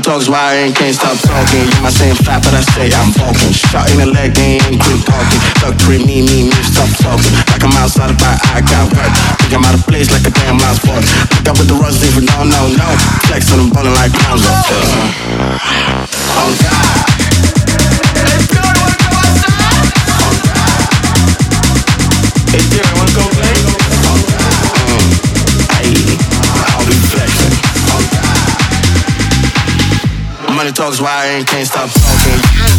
talks why I ain't can't stop talking. You might say fat, but I say I'm bulking. Shot in the leg, they ain't quit talking. Duck pre me, me, me, stop talking. Like I'm outside of my I got work. Think I'm out of place like a damn lost sport. Pick up with the runs, even no, no, no. Flex on them ballin' like clowns up there. Oh God. Oh, Let's go, wanna go outside? Oh God. Hey, Jerry, Money talks why I ain't can't stop talking.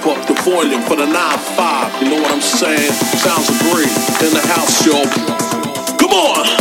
Pump up the volume for the 9-5. You know what I'm saying? Sounds great in the house, yo. Come on!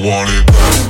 I want it.